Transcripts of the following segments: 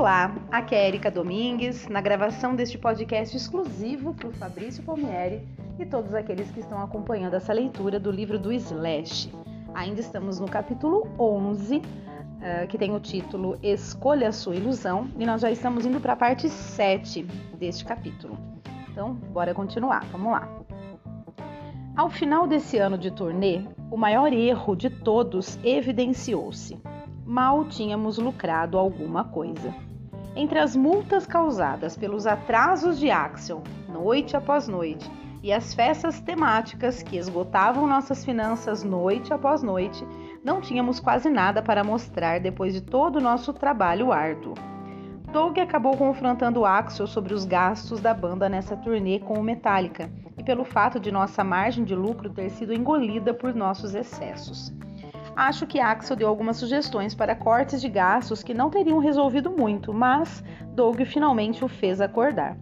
Olá, aqui é Erika Domingues, na gravação deste podcast exclusivo para o Fabrício Palmieri e todos aqueles que estão acompanhando essa leitura do livro do Slash. Ainda estamos no capítulo 11, eh, que tem o título Escolha a Sua Ilusão, e nós já estamos indo para a parte 7 deste capítulo. Então, bora continuar, vamos lá. Ao final desse ano de turnê, o maior erro de todos evidenciou-se mal tínhamos lucrado alguma coisa. Entre as multas causadas pelos atrasos de Axel, noite após noite, e as festas temáticas que esgotavam nossas finanças noite após noite, não tínhamos quase nada para mostrar depois de todo o nosso trabalho árduo. Doug acabou confrontando Axel sobre os gastos da banda nessa turnê com o Metallica e pelo fato de nossa margem de lucro ter sido engolida por nossos excessos. Acho que Axel deu algumas sugestões para cortes de gastos que não teriam resolvido muito, mas Doug finalmente o fez acordar.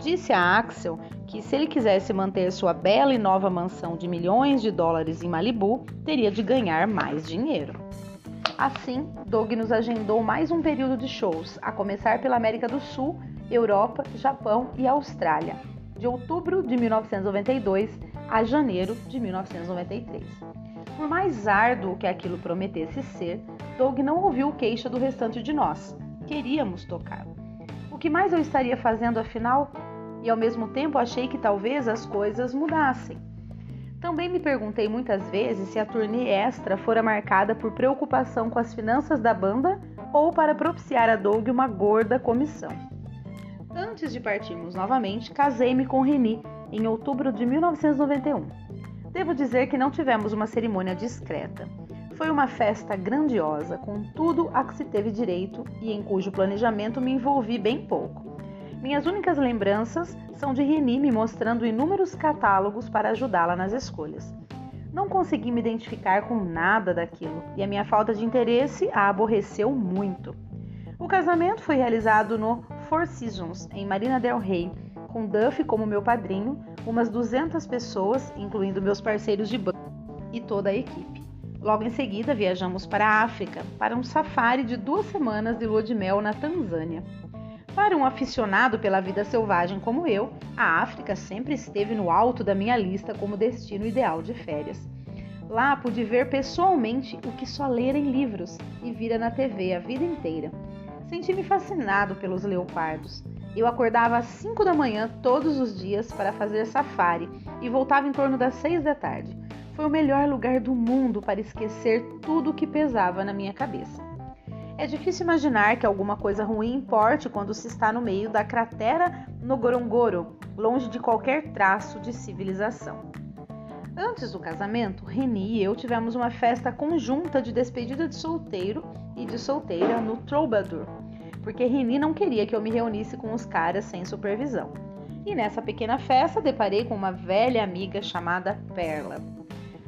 Disse a Axel que se ele quisesse manter sua bela e nova mansão de milhões de dólares em Malibu, teria de ganhar mais dinheiro. Assim, Doug nos agendou mais um período de shows, a começar pela América do Sul, Europa, Japão e Austrália, de outubro de 1992 a janeiro de 1993. Por mais árduo que aquilo prometesse ser, Doug não ouviu queixa do restante de nós. Queríamos tocar. O que mais eu estaria fazendo afinal? E ao mesmo tempo achei que talvez as coisas mudassem. Também me perguntei muitas vezes se a turnê extra fora marcada por preocupação com as finanças da banda ou para propiciar a Doug uma gorda comissão. Antes de partirmos novamente, casei-me com Reni em outubro de 1991. Devo dizer que não tivemos uma cerimônia discreta. Foi uma festa grandiosa, com tudo a que se teve direito e em cujo planejamento me envolvi bem pouco. Minhas únicas lembranças são de Reni me mostrando inúmeros catálogos para ajudá-la nas escolhas. Não consegui me identificar com nada daquilo e a minha falta de interesse a aborreceu muito. O casamento foi realizado no Four Seasons, em Marina del Rey, com Duff como meu padrinho, umas 200 pessoas, incluindo meus parceiros de banco e toda a equipe. Logo em seguida, viajamos para a África para um safari de duas semanas de lua de mel na Tanzânia. Para um aficionado pela vida selvagem como eu, a África sempre esteve no alto da minha lista como destino ideal de férias. Lá pude ver pessoalmente o que só ler em livros e vira na TV a vida inteira. Senti-me fascinado pelos leopardos. Eu acordava às 5 da manhã todos os dias para fazer safari e voltava em torno das 6 da tarde. Foi o melhor lugar do mundo para esquecer tudo o que pesava na minha cabeça. É difícil imaginar que alguma coisa ruim importe quando se está no meio da cratera no Gorongoro, longe de qualquer traço de civilização. Antes do casamento, Reni e eu tivemos uma festa conjunta de despedida de solteiro e de solteira no Troubadour, porque Reni não queria que eu me reunisse com os caras sem supervisão. E nessa pequena festa deparei com uma velha amiga chamada Perla.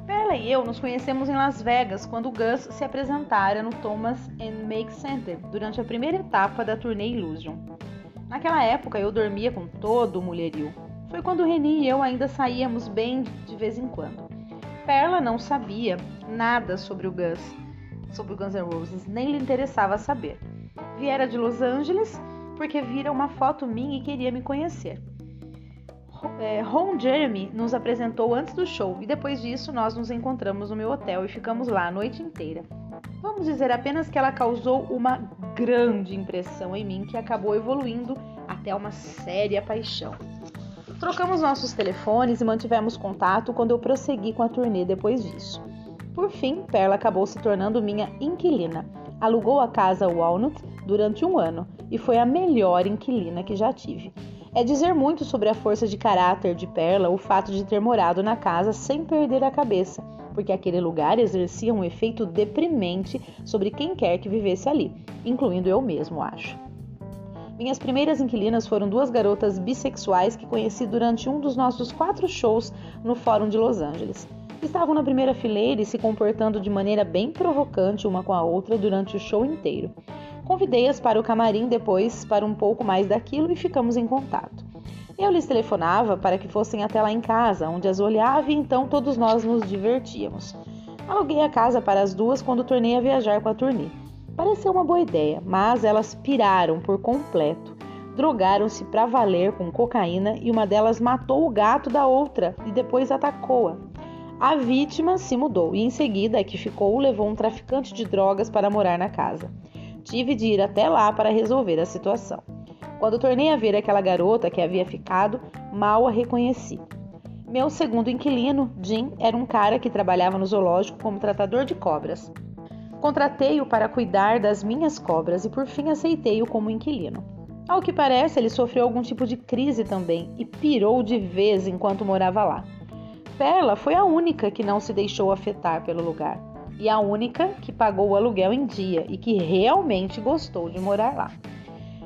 Perla e eu nos conhecemos em Las Vegas quando Gus se apresentara no Thomas and Make Center durante a primeira etapa da turnê Illusion. Naquela época eu dormia com todo o mulherio. Foi quando Reni e eu ainda saíamos bem de vez em quando. Perla não sabia nada sobre o Gus, sobre o Guns N' Roses, nem lhe interessava saber. Viera de Los Angeles porque vira uma foto minha e queria me conhecer. É, Ron Jeremy nos apresentou antes do show e depois disso nós nos encontramos no meu hotel e ficamos lá a noite inteira. Vamos dizer apenas que ela causou uma grande impressão em mim que acabou evoluindo até uma séria paixão. Trocamos nossos telefones e mantivemos contato quando eu prossegui com a turnê depois disso. Por fim, Perla acabou se tornando minha inquilina. Alugou a casa Walnut durante um ano e foi a melhor inquilina que já tive. É dizer muito sobre a força de caráter de Perla o fato de ter morado na casa sem perder a cabeça, porque aquele lugar exercia um efeito deprimente sobre quem quer que vivesse ali, incluindo eu mesmo, acho. Minhas primeiras inquilinas foram duas garotas bissexuais que conheci durante um dos nossos quatro shows no Fórum de Los Angeles. Estavam na primeira fileira e se comportando de maneira bem provocante uma com a outra durante o show inteiro. Convidei-as para o camarim depois para um pouco mais daquilo e ficamos em contato. Eu lhes telefonava para que fossem até lá em casa, onde as olhava e então todos nós nos divertíamos. Aluguei a casa para as duas quando tornei a viajar com a turnê. Pareceu uma boa ideia, mas elas piraram por completo. Drogaram-se para valer com cocaína e uma delas matou o gato da outra e depois atacou-a. A vítima se mudou e em seguida a que ficou levou um traficante de drogas para morar na casa. Tive de ir até lá para resolver a situação. Quando tornei a ver aquela garota que havia ficado, mal a reconheci. Meu segundo inquilino, Jim, era um cara que trabalhava no zoológico como tratador de cobras. Contratei-o para cuidar das minhas cobras e por fim aceitei-o como inquilino. Ao que parece, ele sofreu algum tipo de crise também e pirou de vez enquanto morava lá. Perla foi a única que não se deixou afetar pelo lugar e a única que pagou o aluguel em dia e que realmente gostou de morar lá.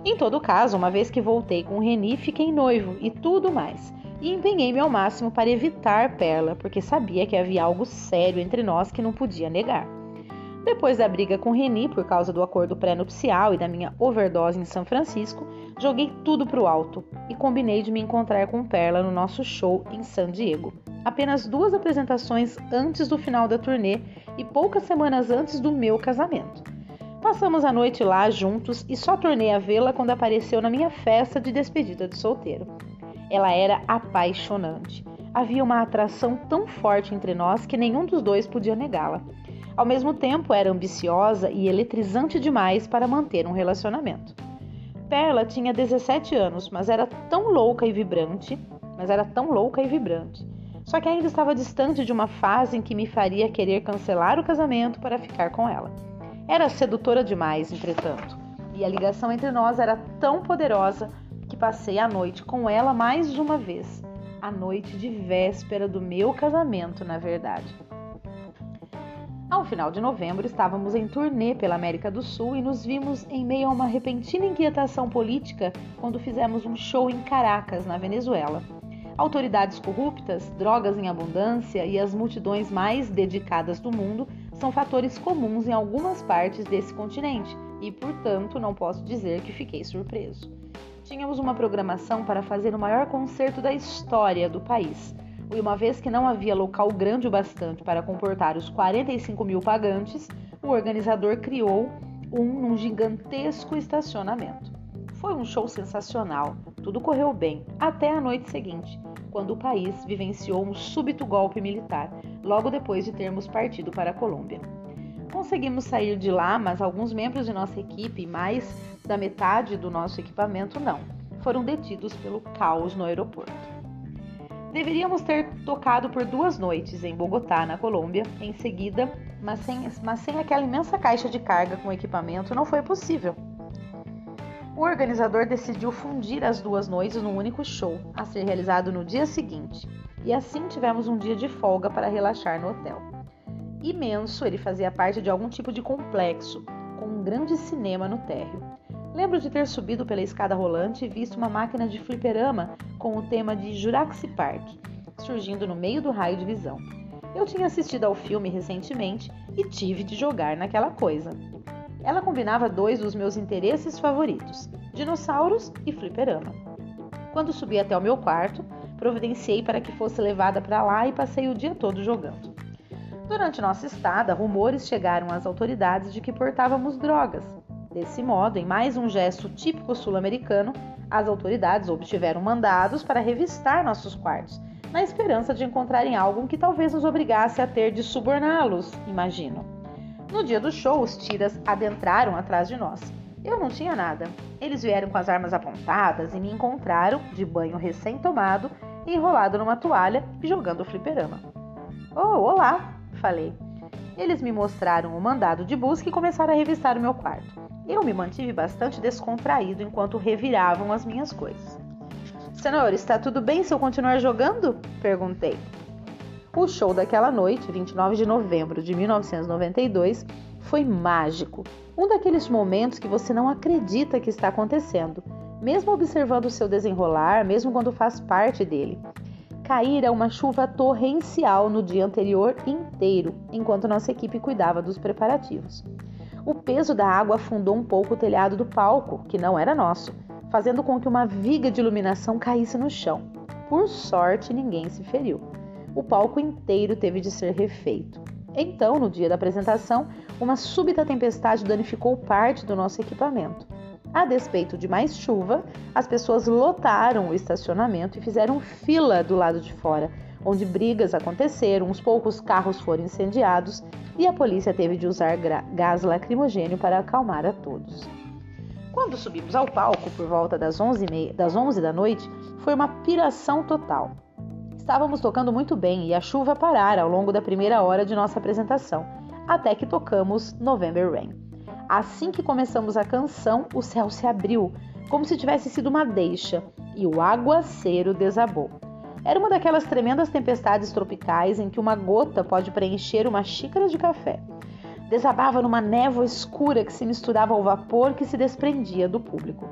Em todo caso, uma vez que voltei com Reni, fiquei noivo e tudo mais e empenhei-me ao máximo para evitar Perla, porque sabia que havia algo sério entre nós que não podia negar. Depois da briga com Reni por causa do acordo pré-nupcial e da minha overdose em São Francisco, joguei tudo pro alto e combinei de me encontrar com Perla no nosso show em San Diego. Apenas duas apresentações antes do final da turnê e poucas semanas antes do meu casamento. Passamos a noite lá juntos e só tornei a vê-la quando apareceu na minha festa de despedida de solteiro. Ela era apaixonante. Havia uma atração tão forte entre nós que nenhum dos dois podia negá-la. Ao mesmo tempo, era ambiciosa e eletrizante demais para manter um relacionamento. Perla tinha 17 anos, mas era tão louca e vibrante, mas era tão louca e vibrante. Só que ainda estava distante de uma fase em que me faria querer cancelar o casamento para ficar com ela. Era sedutora demais, entretanto, e a ligação entre nós era tão poderosa que passei a noite com ela mais uma vez, a noite de véspera do meu casamento, na verdade. Ao final de novembro, estávamos em turnê pela América do Sul e nos vimos em meio a uma repentina inquietação política quando fizemos um show em Caracas, na Venezuela. Autoridades corruptas, drogas em abundância e as multidões mais dedicadas do mundo são fatores comuns em algumas partes desse continente e, portanto, não posso dizer que fiquei surpreso. Tínhamos uma programação para fazer o maior concerto da história do país. E uma vez que não havia local grande o bastante para comportar os 45 mil pagantes, o organizador criou um num gigantesco estacionamento. Foi um show sensacional, tudo correu bem, até a noite seguinte, quando o país vivenciou um súbito golpe militar, logo depois de termos partido para a Colômbia. Conseguimos sair de lá, mas alguns membros de nossa equipe, mais da metade do nosso equipamento, não. Foram detidos pelo caos no aeroporto. Deveríamos ter tocado por duas noites em Bogotá, na Colômbia, em seguida, mas sem, mas sem aquela imensa caixa de carga com equipamento não foi possível. O organizador decidiu fundir as duas noites num único show, a ser realizado no dia seguinte, e assim tivemos um dia de folga para relaxar no hotel. Imenso, ele fazia parte de algum tipo de complexo, com um grande cinema no térreo. Lembro de ter subido pela escada rolante e visto uma máquina de fliperama com o tema de Jurassic Park, surgindo no meio do raio de visão. Eu tinha assistido ao filme recentemente e tive de jogar naquela coisa. Ela combinava dois dos meus interesses favoritos: dinossauros e fliperama. Quando subi até o meu quarto, providenciei para que fosse levada para lá e passei o dia todo jogando. Durante nossa estada, rumores chegaram às autoridades de que portávamos drogas, Desse modo, em mais um gesto típico sul-americano, as autoridades obtiveram mandados para revistar nossos quartos, na esperança de encontrarem algo que talvez nos obrigasse a ter de suborná-los, imagino. No dia do show, os tiras adentraram atrás de nós. Eu não tinha nada. Eles vieram com as armas apontadas e me encontraram, de banho recém-tomado, enrolado numa toalha e jogando fliperama. Oh, olá! falei. Eles me mostraram o mandado de busca e começaram a revistar o meu quarto. Eu me mantive bastante descontraído enquanto reviravam as minhas coisas. Senhor, está tudo bem se eu continuar jogando? perguntei. O show daquela noite, 29 de novembro de 1992, foi mágico. Um daqueles momentos que você não acredita que está acontecendo, mesmo observando o seu desenrolar, mesmo quando faz parte dele. Caíra uma chuva torrencial no dia anterior inteiro, enquanto nossa equipe cuidava dos preparativos. Peso da água afundou um pouco o telhado do palco, que não era nosso, fazendo com que uma viga de iluminação caísse no chão. Por sorte, ninguém se feriu. O palco inteiro teve de ser refeito. Então, no dia da apresentação, uma súbita tempestade danificou parte do nosso equipamento. A despeito de mais chuva, as pessoas lotaram o estacionamento e fizeram fila do lado de fora, onde brigas aconteceram, uns poucos carros foram incendiados e a polícia teve de usar gás lacrimogênio para acalmar a todos. Quando subimos ao palco por volta das 11, das 11 da noite, foi uma piração total. Estávamos tocando muito bem e a chuva parara ao longo da primeira hora de nossa apresentação, até que tocamos November Rain. Assim que começamos a canção, o céu se abriu, como se tivesse sido uma deixa, e o aguaceiro desabou. Era uma daquelas tremendas tempestades tropicais em que uma gota pode preencher uma xícara de café. Desabava numa névoa escura que se misturava ao vapor que se desprendia do público.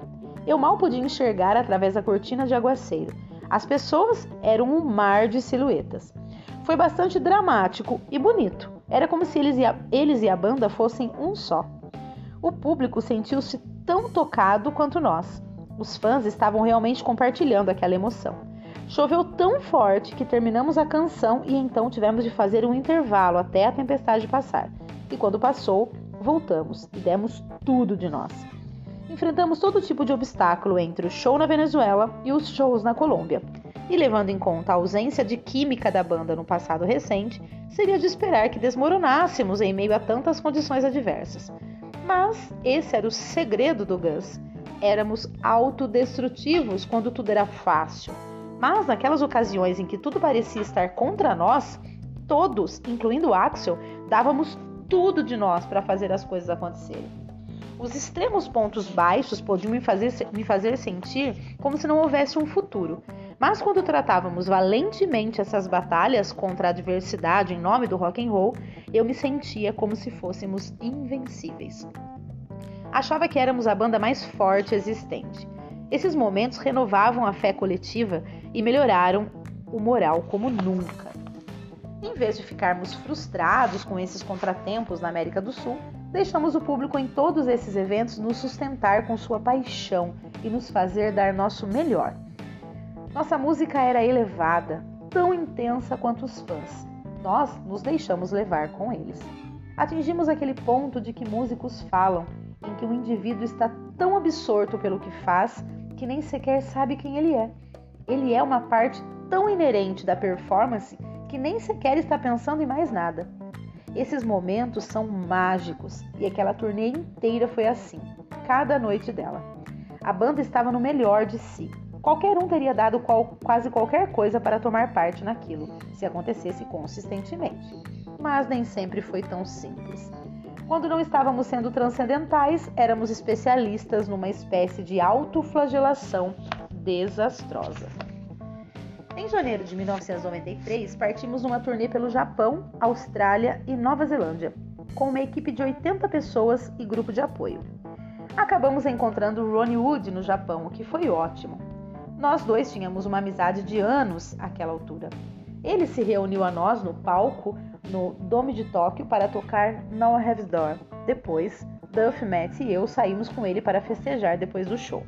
Eu mal podia enxergar através da cortina de aguaceiro. As pessoas eram um mar de silhuetas. Foi bastante dramático e bonito. Era como se eles e a, eles e a banda fossem um só. O público sentiu-se tão tocado quanto nós. Os fãs estavam realmente compartilhando aquela emoção. Choveu tão forte que terminamos a canção e então tivemos de fazer um intervalo até a tempestade passar. E quando passou, voltamos e demos tudo de nós. Enfrentamos todo tipo de obstáculo entre o show na Venezuela e os shows na Colômbia. E levando em conta a ausência de química da banda no passado recente, seria de esperar que desmoronássemos em meio a tantas condições adversas. Mas esse era o segredo do Gus. Éramos autodestrutivos quando tudo era fácil mas naquelas ocasiões em que tudo parecia estar contra nós, todos, incluindo Axel, dávamos tudo de nós para fazer as coisas acontecerem. Os extremos pontos baixos podiam me fazer, me fazer sentir como se não houvesse um futuro. Mas quando tratávamos valentemente essas batalhas contra a adversidade em nome do rock and roll, eu me sentia como se fôssemos invencíveis. Achava que éramos a banda mais forte existente. Esses momentos renovavam a fé coletiva e melhoraram o moral como nunca. Em vez de ficarmos frustrados com esses contratempos na América do Sul, deixamos o público em todos esses eventos nos sustentar com sua paixão e nos fazer dar nosso melhor. Nossa música era elevada, tão intensa quanto os fãs. Nós nos deixamos levar com eles. Atingimos aquele ponto de que músicos falam, em que o indivíduo está tão absorto pelo que faz que nem sequer sabe quem ele é. Ele é uma parte tão inerente da performance que nem sequer está pensando em mais nada. Esses momentos são mágicos e aquela turnê inteira foi assim, cada noite dela. A banda estava no melhor de si. Qualquer um teria dado qual, quase qualquer coisa para tomar parte naquilo, se acontecesse consistentemente. Mas nem sempre foi tão simples. Quando não estávamos sendo transcendentais, éramos especialistas numa espécie de autoflagelação desastrosa. Em janeiro de 1993, partimos numa turnê pelo Japão, Austrália e Nova Zelândia, com uma equipe de 80 pessoas e grupo de apoio. Acabamos encontrando Ronnie Wood no Japão, o que foi ótimo. Nós dois tínhamos uma amizade de anos àquela altura. Ele se reuniu a nós no palco no Dome de Tóquio para tocar Now I Have Door. Depois, Duff, Matt e eu saímos com ele para festejar depois do show.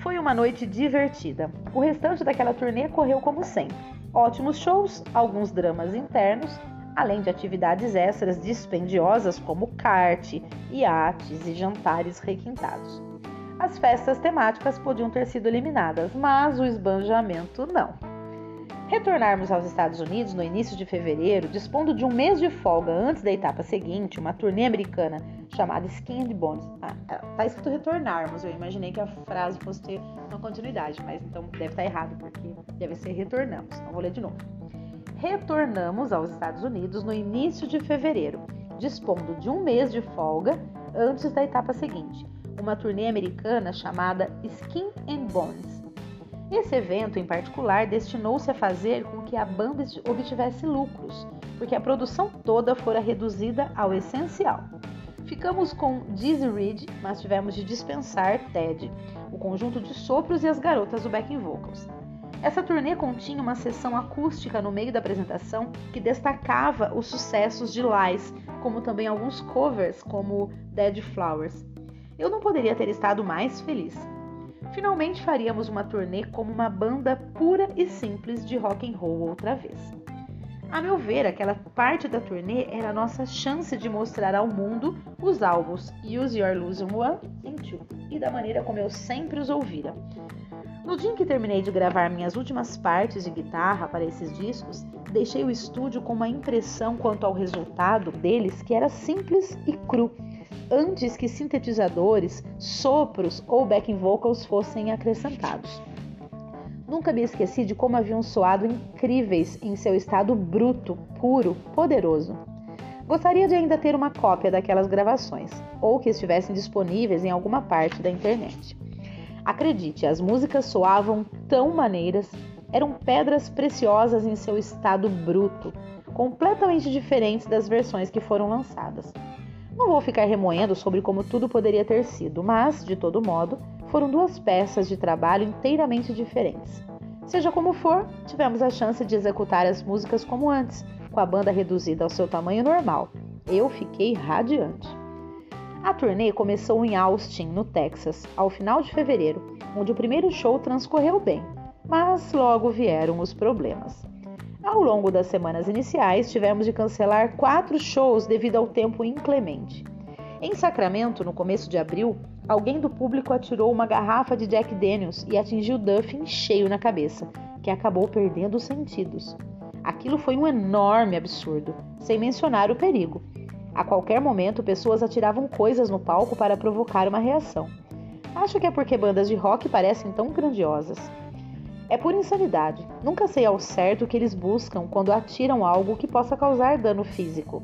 Foi uma noite divertida. O restante daquela turnê correu como sempre. Ótimos shows, alguns dramas internos, além de atividades extras dispendiosas como kart, iates e jantares requintados. As festas temáticas podiam ter sido eliminadas, mas o esbanjamento não. Retornarmos aos Estados Unidos no início de fevereiro, dispondo de um mês de folga antes da etapa seguinte, uma turnê americana chamada Skin and Bones. Ah, tá escrito retornarmos, eu imaginei que a frase fosse ter uma continuidade, mas então deve estar errado, porque deve ser retornamos. Então vou ler de novo. Retornamos aos Estados Unidos no início de fevereiro, dispondo de um mês de folga antes da etapa seguinte, uma turnê americana chamada Skin and Bones esse evento, em particular, destinou-se a fazer com que a banda obtivesse lucros, porque a produção toda fora reduzida ao essencial. Ficamos com Dizzy Reed, mas tivemos de dispensar Ted, o conjunto de sopros e as garotas do backing vocals. Essa turnê continha uma sessão acústica no meio da apresentação que destacava os sucessos de Lies, como também alguns covers como Dead Flowers. Eu não poderia ter estado mais feliz finalmente faríamos uma turnê como uma banda pura e simples de rock and roll outra vez. A meu ver, aquela parte da turnê era a nossa chance de mostrar ao mundo os álbuns Use Your Illusion 1 e 2 e da maneira como eu sempre os ouvira. No dia em que terminei de gravar minhas últimas partes de guitarra para esses discos, deixei o estúdio com uma impressão quanto ao resultado deles que era simples e cru, antes que sintetizadores, sopros ou backing vocals fossem acrescentados. Nunca me esqueci de como haviam soado incríveis em seu estado bruto, puro, poderoso. Gostaria de ainda ter uma cópia daquelas gravações, ou que estivessem disponíveis em alguma parte da internet. Acredite, as músicas soavam tão maneiras, eram pedras preciosas em seu estado bruto, completamente diferentes das versões que foram lançadas. Não vou ficar remoendo sobre como tudo poderia ter sido, mas, de todo modo, foram duas peças de trabalho inteiramente diferentes. Seja como for, tivemos a chance de executar as músicas como antes, com a banda reduzida ao seu tamanho normal. Eu fiquei radiante. A turnê começou em Austin, no Texas, ao final de fevereiro, onde o primeiro show transcorreu bem, mas logo vieram os problemas. Ao longo das semanas iniciais, tivemos de cancelar quatro shows devido ao tempo inclemente. Em Sacramento, no começo de abril, alguém do público atirou uma garrafa de Jack Daniels e atingiu Duff em cheio na cabeça, que acabou perdendo os sentidos. Aquilo foi um enorme absurdo, sem mencionar o perigo. A qualquer momento, pessoas atiravam coisas no palco para provocar uma reação. Acho que é porque bandas de rock parecem tão grandiosas. É pura insanidade. Nunca sei ao certo o que eles buscam quando atiram algo que possa causar dano físico.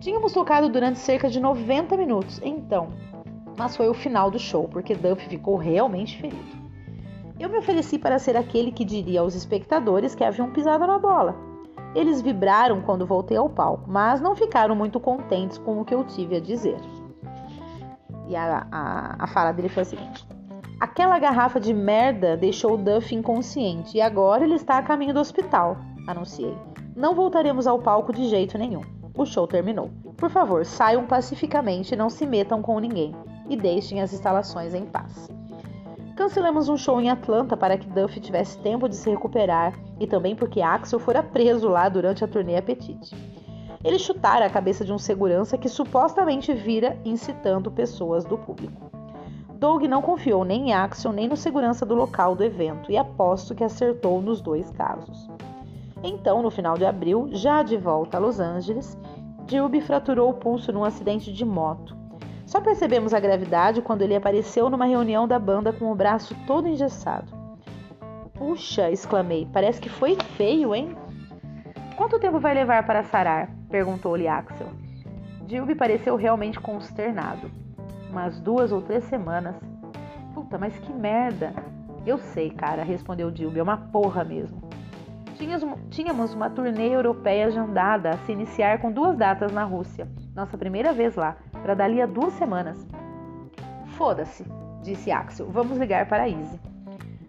Tínhamos tocado durante cerca de 90 minutos, então mas foi o final do show, porque Duff ficou realmente ferido. Eu me ofereci para ser aquele que diria aos espectadores que haviam pisado na bola. Eles vibraram quando voltei ao palco, mas não ficaram muito contentes com o que eu tive a dizer. E a, a, a fala dele foi a seguinte: Aquela garrafa de merda deixou Duff inconsciente e agora ele está a caminho do hospital, anunciei. Não voltaremos ao palco de jeito nenhum. O show terminou. Por favor, saiam pacificamente e não se metam com ninguém e deixem as instalações em paz. Cancelamos um show em Atlanta para que Duff tivesse tempo de se recuperar e também porque Axel fora preso lá durante a turnê Apetite. Ele chutara a cabeça de um segurança que supostamente vira incitando pessoas do público. Doug não confiou nem em Axel nem no segurança do local do evento e aposto que acertou nos dois casos. Então, no final de abril, já de volta a Los Angeles, Dilby fraturou o pulso num acidente de moto só percebemos a gravidade quando ele apareceu numa reunião da banda com o braço todo engessado. Puxa, exclamei, parece que foi feio, hein? Quanto tempo vai levar para sarar? perguntou-lhe Axel. Dilby pareceu realmente consternado. Umas duas ou três semanas. Puta, mas que merda! Eu sei, cara, respondeu Dilby, é uma porra mesmo. Tínhamos uma turnê europeia agendada a se iniciar com duas datas na Rússia, nossa primeira vez lá, para dali a duas semanas. Foda-se, disse Axel. Vamos ligar para Izzy.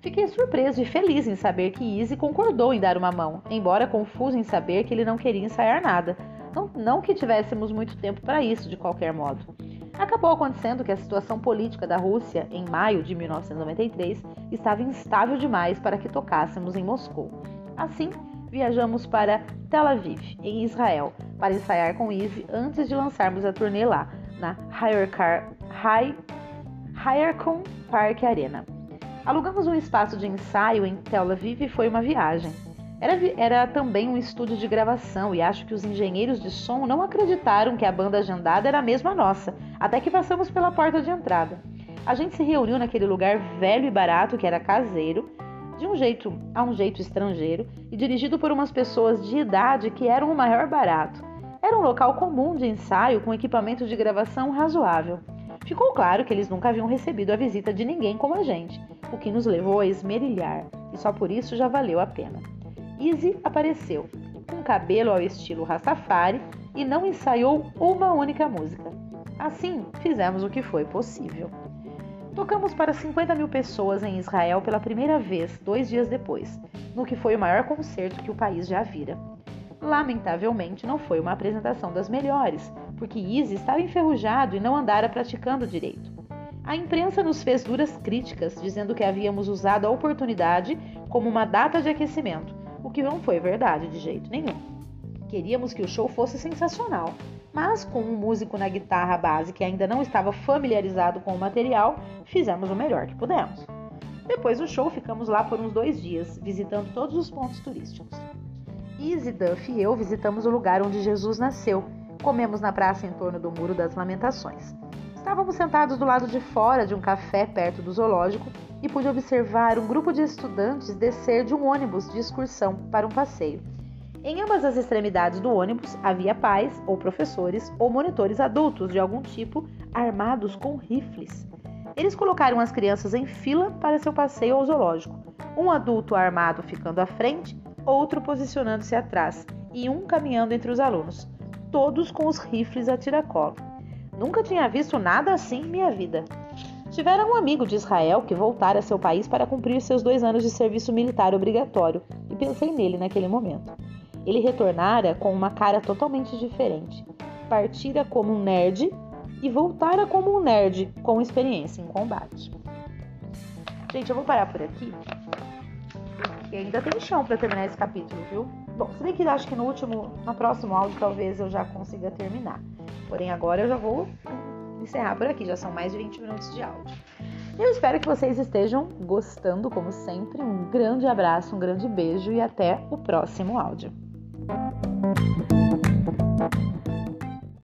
Fiquei surpreso e feliz em saber que Izzy concordou em dar uma mão, embora confuso em saber que ele não queria ensaiar nada. Não, não que tivéssemos muito tempo para isso, de qualquer modo. Acabou acontecendo que a situação política da Rússia, em maio de 1993, estava instável demais para que tocássemos em Moscou. Assim, viajamos para Tel Aviv, em Israel, para ensaiar com Izzy antes de lançarmos a turnê lá, na Hyercon Park Arena. Alugamos um espaço de ensaio em Tel Aviv e foi uma viagem. Era, era, também um estúdio de gravação e acho que os engenheiros de som não acreditaram que a banda agendada era a mesma nossa, até que passamos pela porta de entrada. A gente se reuniu naquele lugar velho e barato que era caseiro, de um jeito a um jeito estrangeiro e dirigido por umas pessoas de idade que eram o maior barato. Era um local comum de ensaio com equipamento de gravação razoável. Ficou claro que eles nunca haviam recebido a visita de ninguém como a gente, o que nos levou a esmerilhar, e só por isso já valeu a pena. Izzy apareceu, com cabelo ao estilo Rastafari, e não ensaiou uma única música. Assim, fizemos o que foi possível. Tocamos para 50 mil pessoas em Israel pela primeira vez, dois dias depois, no que foi o maior concerto que o país já vira. Lamentavelmente, não foi uma apresentação das melhores, porque Izzy estava enferrujado e não andara praticando direito. A imprensa nos fez duras críticas, dizendo que havíamos usado a oportunidade como uma data de aquecimento, o que não foi verdade de jeito nenhum. Queríamos que o show fosse sensacional, mas com um músico na guitarra base que ainda não estava familiarizado com o material, fizemos o melhor que pudemos. Depois do show, ficamos lá por uns dois dias, visitando todos os pontos turísticos. Izzy, Duff e eu visitamos o lugar onde Jesus nasceu. Comemos na praça em torno do Muro das Lamentações. Estávamos sentados do lado de fora de um café perto do zoológico e pude observar um grupo de estudantes descer de um ônibus de excursão para um passeio. Em ambas as extremidades do ônibus havia pais, ou professores, ou monitores adultos de algum tipo, armados com rifles. Eles colocaram as crianças em fila para seu passeio ao zoológico, um adulto armado ficando à frente, outro posicionando-se atrás e um caminhando entre os alunos, todos com os rifles a tiracolo. Nunca tinha visto nada assim em minha vida. Tivera um amigo de Israel que voltara a seu país para cumprir seus dois anos de serviço militar obrigatório e pensei nele naquele momento. Ele retornara com uma cara totalmente diferente. Partira como um nerd e voltara como um nerd com experiência em combate. Gente, eu vou parar por aqui. Porque ainda tem chão para terminar esse capítulo, viu? Bom, se bem que acho que no último, no próximo áudio talvez eu já consiga terminar. Porém, agora eu já vou encerrar por aqui, já são mais de 20 minutos de áudio. Eu espero que vocês estejam gostando, como sempre. Um grande abraço, um grande beijo e até o próximo áudio.